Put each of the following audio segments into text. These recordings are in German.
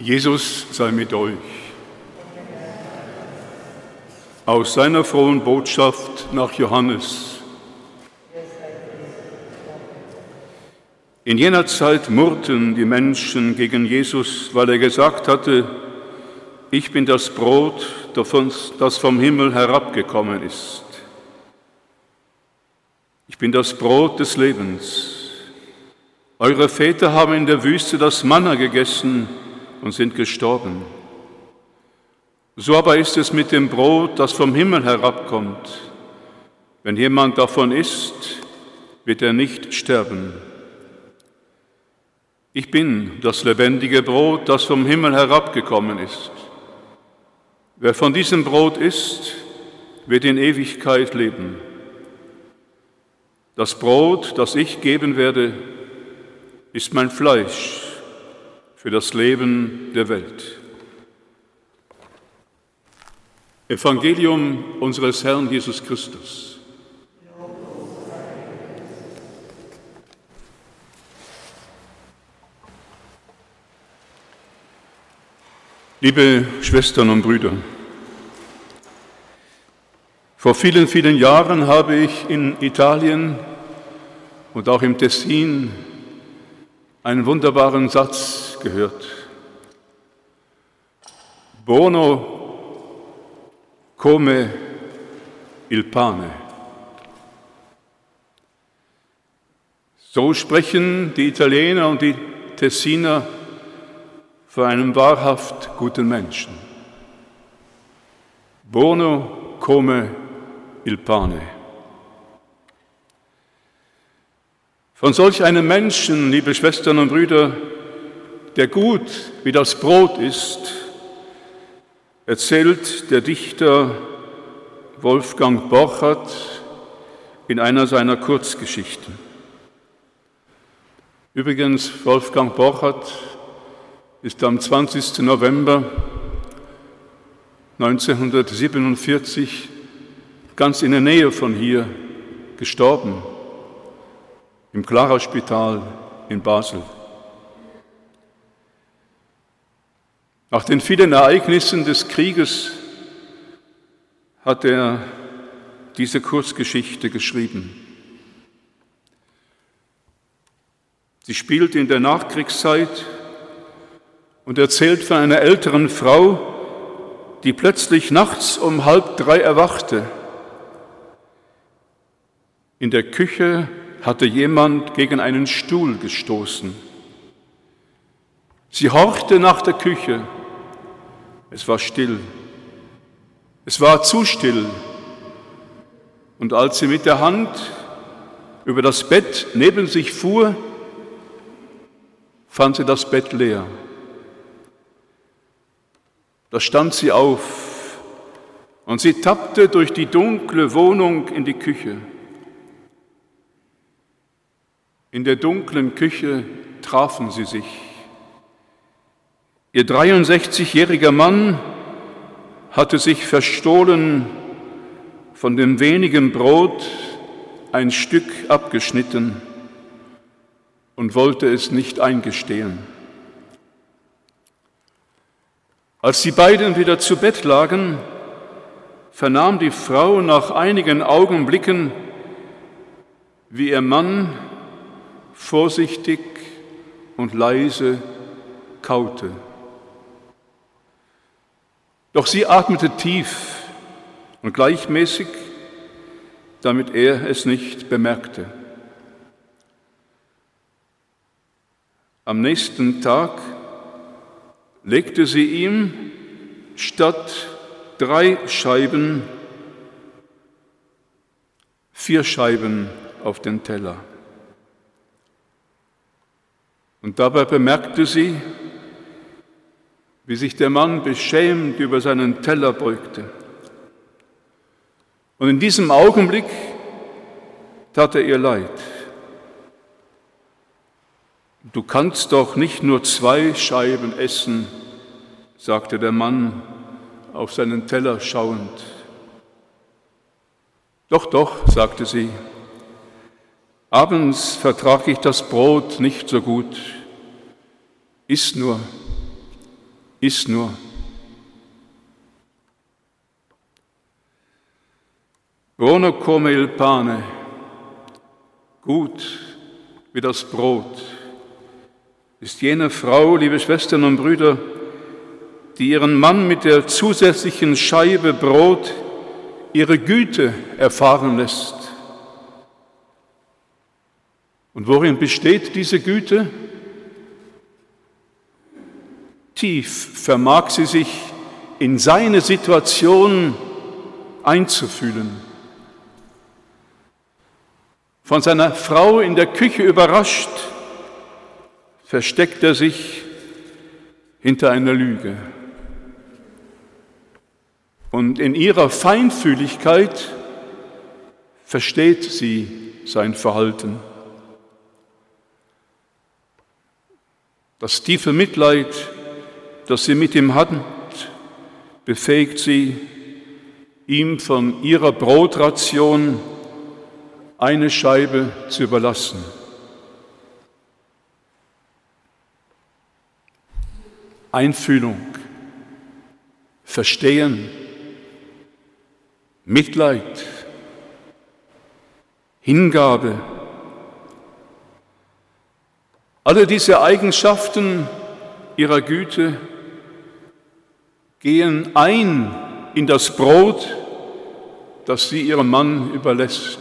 Jesus sei mit euch. Aus seiner frohen Botschaft nach Johannes. In jener Zeit murrten die Menschen gegen Jesus, weil er gesagt hatte, ich bin das Brot, das vom Himmel herabgekommen ist. Ich bin das Brot des Lebens. Eure Väter haben in der Wüste das Manna gegessen und sind gestorben. So aber ist es mit dem Brot, das vom Himmel herabkommt. Wenn jemand davon isst, wird er nicht sterben. Ich bin das lebendige Brot, das vom Himmel herabgekommen ist. Wer von diesem Brot isst, wird in Ewigkeit leben. Das Brot, das ich geben werde, ist mein Fleisch für das Leben der Welt. Evangelium unseres Herrn Jesus Christus. Liebe Schwestern und Brüder, vor vielen, vielen Jahren habe ich in Italien und auch im Tessin einen wunderbaren Satz gehört. Bono come il pane. So sprechen die Italiener und die Tessiner vor einem wahrhaft guten Menschen. Bono come il pane. Von solch einem Menschen, liebe Schwestern und Brüder, der gut wie das Brot ist, erzählt der Dichter Wolfgang Borchardt in einer seiner Kurzgeschichten. Übrigens, Wolfgang Borchardt ist am 20. November 1947 ganz in der Nähe von hier gestorben im Clara-Spital in Basel. Nach den vielen Ereignissen des Krieges hat er diese Kurzgeschichte geschrieben. Sie spielt in der Nachkriegszeit und erzählt von einer älteren Frau, die plötzlich nachts um halb drei erwachte. In der Küche hatte jemand gegen einen Stuhl gestoßen. Sie horchte nach der Küche. Es war still. Es war zu still. Und als sie mit der Hand über das Bett neben sich fuhr, fand sie das Bett leer. Da stand sie auf und sie tappte durch die dunkle Wohnung in die Küche. In der dunklen Küche trafen sie sich. Ihr 63-jähriger Mann hatte sich verstohlen von dem wenigen Brot ein Stück abgeschnitten und wollte es nicht eingestehen. Als die beiden wieder zu Bett lagen, vernahm die Frau nach einigen Augenblicken, wie ihr Mann vorsichtig und leise kaute. Doch sie atmete tief und gleichmäßig, damit er es nicht bemerkte. Am nächsten Tag legte sie ihm statt drei Scheiben vier Scheiben auf den Teller. Und dabei bemerkte sie, wie sich der Mann beschämt über seinen Teller beugte. Und in diesem Augenblick tat er ihr leid. Du kannst doch nicht nur zwei Scheiben essen, sagte der Mann auf seinen Teller schauend. Doch, doch, sagte sie, Abends vertrage ich das Brot nicht so gut. Iss nur. Iss nur. Buono come il pane, gut wie das Brot, ist jene Frau, liebe Schwestern und Brüder, die ihren Mann mit der zusätzlichen Scheibe Brot ihre Güte erfahren lässt. Und worin besteht diese Güte? Tief vermag sie sich in seine Situation einzufühlen. Von seiner Frau in der Küche überrascht, versteckt er sich hinter einer Lüge. Und in ihrer Feinfühligkeit versteht sie sein Verhalten. Das tiefe Mitleid, das sie mit ihm hat, befähigt sie, ihm von ihrer Brotration eine Scheibe zu überlassen. Einfühlung, Verstehen, Mitleid, Hingabe, alle diese Eigenschaften ihrer Güte gehen ein in das Brot, das sie ihrem Mann überlässt.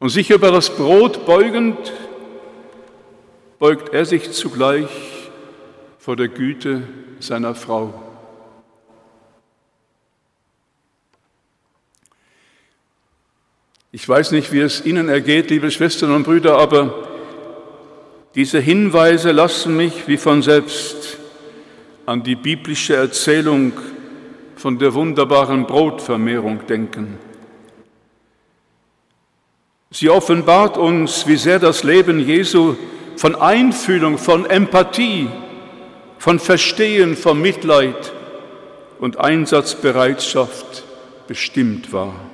Und sich über das Brot beugend, beugt er sich zugleich vor der Güte seiner Frau. Ich weiß nicht, wie es Ihnen ergeht, liebe Schwestern und Brüder, aber diese Hinweise lassen mich wie von selbst an die biblische Erzählung von der wunderbaren Brotvermehrung denken. Sie offenbart uns, wie sehr das Leben Jesu von Einfühlung, von Empathie, von Verstehen, von Mitleid und Einsatzbereitschaft bestimmt war.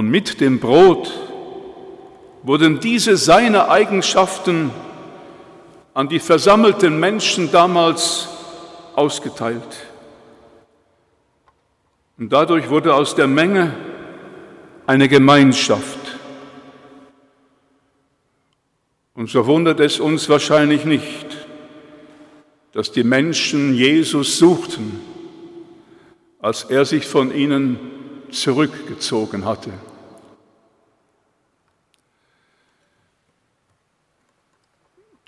Und mit dem Brot wurden diese seine Eigenschaften an die versammelten Menschen damals ausgeteilt. Und dadurch wurde aus der Menge eine Gemeinschaft. Und so wundert es uns wahrscheinlich nicht, dass die Menschen Jesus suchten, als er sich von ihnen zurückgezogen hatte.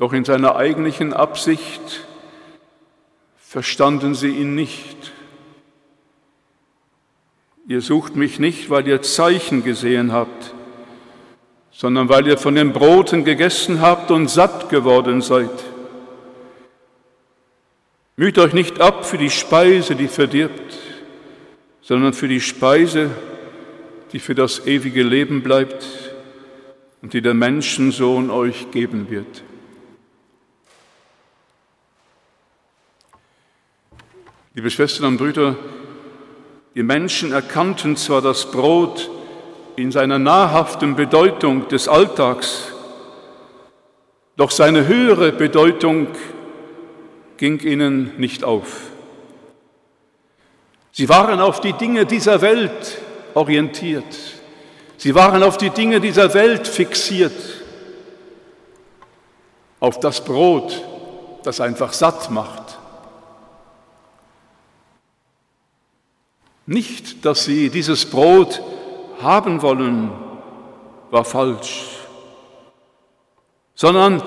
Doch in seiner eigentlichen Absicht verstanden sie ihn nicht. Ihr sucht mich nicht, weil ihr Zeichen gesehen habt, sondern weil ihr von den Broten gegessen habt und satt geworden seid. Müht euch nicht ab für die Speise, die verdirbt, sondern für die Speise, die für das ewige Leben bleibt und die der Menschensohn euch geben wird. Liebe Schwestern und Brüder, die Menschen erkannten zwar das Brot in seiner nahrhaften Bedeutung des Alltags, doch seine höhere Bedeutung ging ihnen nicht auf. Sie waren auf die Dinge dieser Welt orientiert. Sie waren auf die Dinge dieser Welt fixiert. Auf das Brot, das einfach satt macht. Nicht, dass sie dieses Brot haben wollen, war falsch, sondern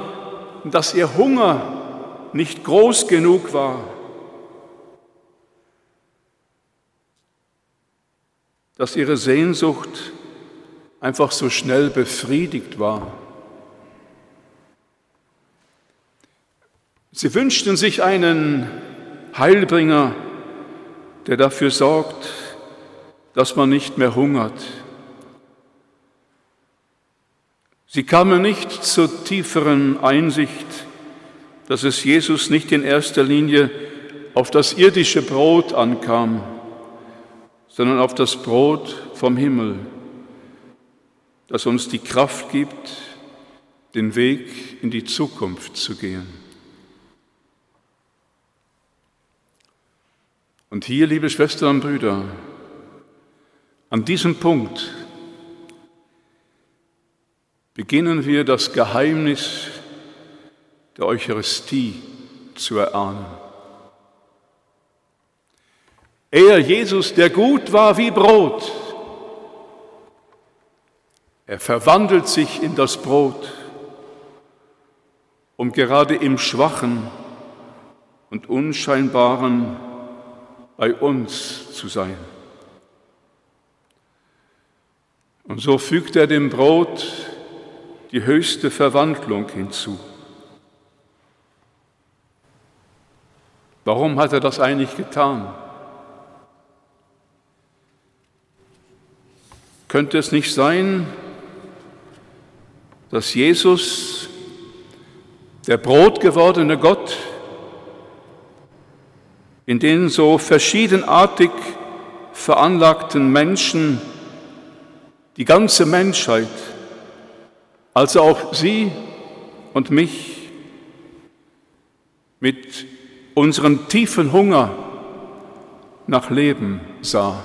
dass ihr Hunger nicht groß genug war. dass ihre Sehnsucht einfach so schnell befriedigt war. Sie wünschten sich einen Heilbringer, der dafür sorgt, dass man nicht mehr hungert. Sie kamen nicht zur tieferen Einsicht, dass es Jesus nicht in erster Linie auf das irdische Brot ankam, sondern auf das Brot vom Himmel, das uns die Kraft gibt, den Weg in die Zukunft zu gehen. Und hier, liebe Schwestern und Brüder, an diesem Punkt beginnen wir das Geheimnis der Eucharistie zu erahnen. Er, Jesus, der gut war wie Brot, er verwandelt sich in das Brot, um gerade im Schwachen und Unscheinbaren bei uns zu sein. Und so fügt er dem Brot die höchste Verwandlung hinzu. Warum hat er das eigentlich getan? Könnte es nicht sein, dass Jesus, der Brot gewordene Gott, in den so verschiedenartig veranlagten Menschen die ganze Menschheit, also auch Sie und mich, mit unserem tiefen Hunger nach Leben sah.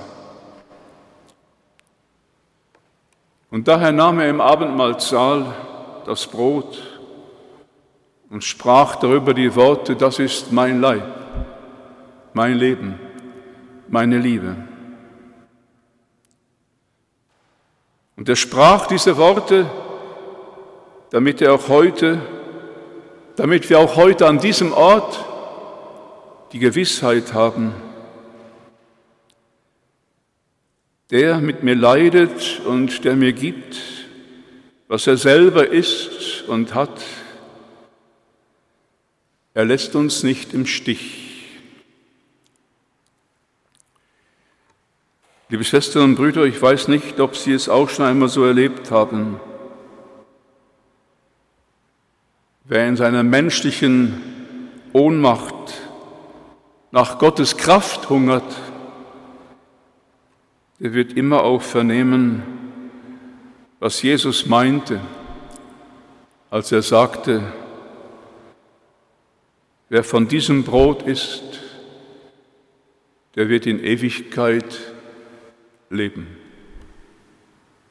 Und daher nahm er im Abendmahlsaal das Brot und sprach darüber die Worte, das ist mein Leib, mein Leben, meine Liebe. Und er sprach diese Worte, damit er auch heute, damit wir auch heute an diesem Ort die Gewissheit haben, der mit mir leidet und der mir gibt, was er selber ist und hat, er lässt uns nicht im Stich. Liebe Schwestern und Brüder, ich weiß nicht, ob Sie es auch schon einmal so erlebt haben. Wer in seiner menschlichen Ohnmacht nach Gottes Kraft hungert, der wird immer auch vernehmen, was Jesus meinte, als er sagte, wer von diesem Brot isst, der wird in Ewigkeit leben.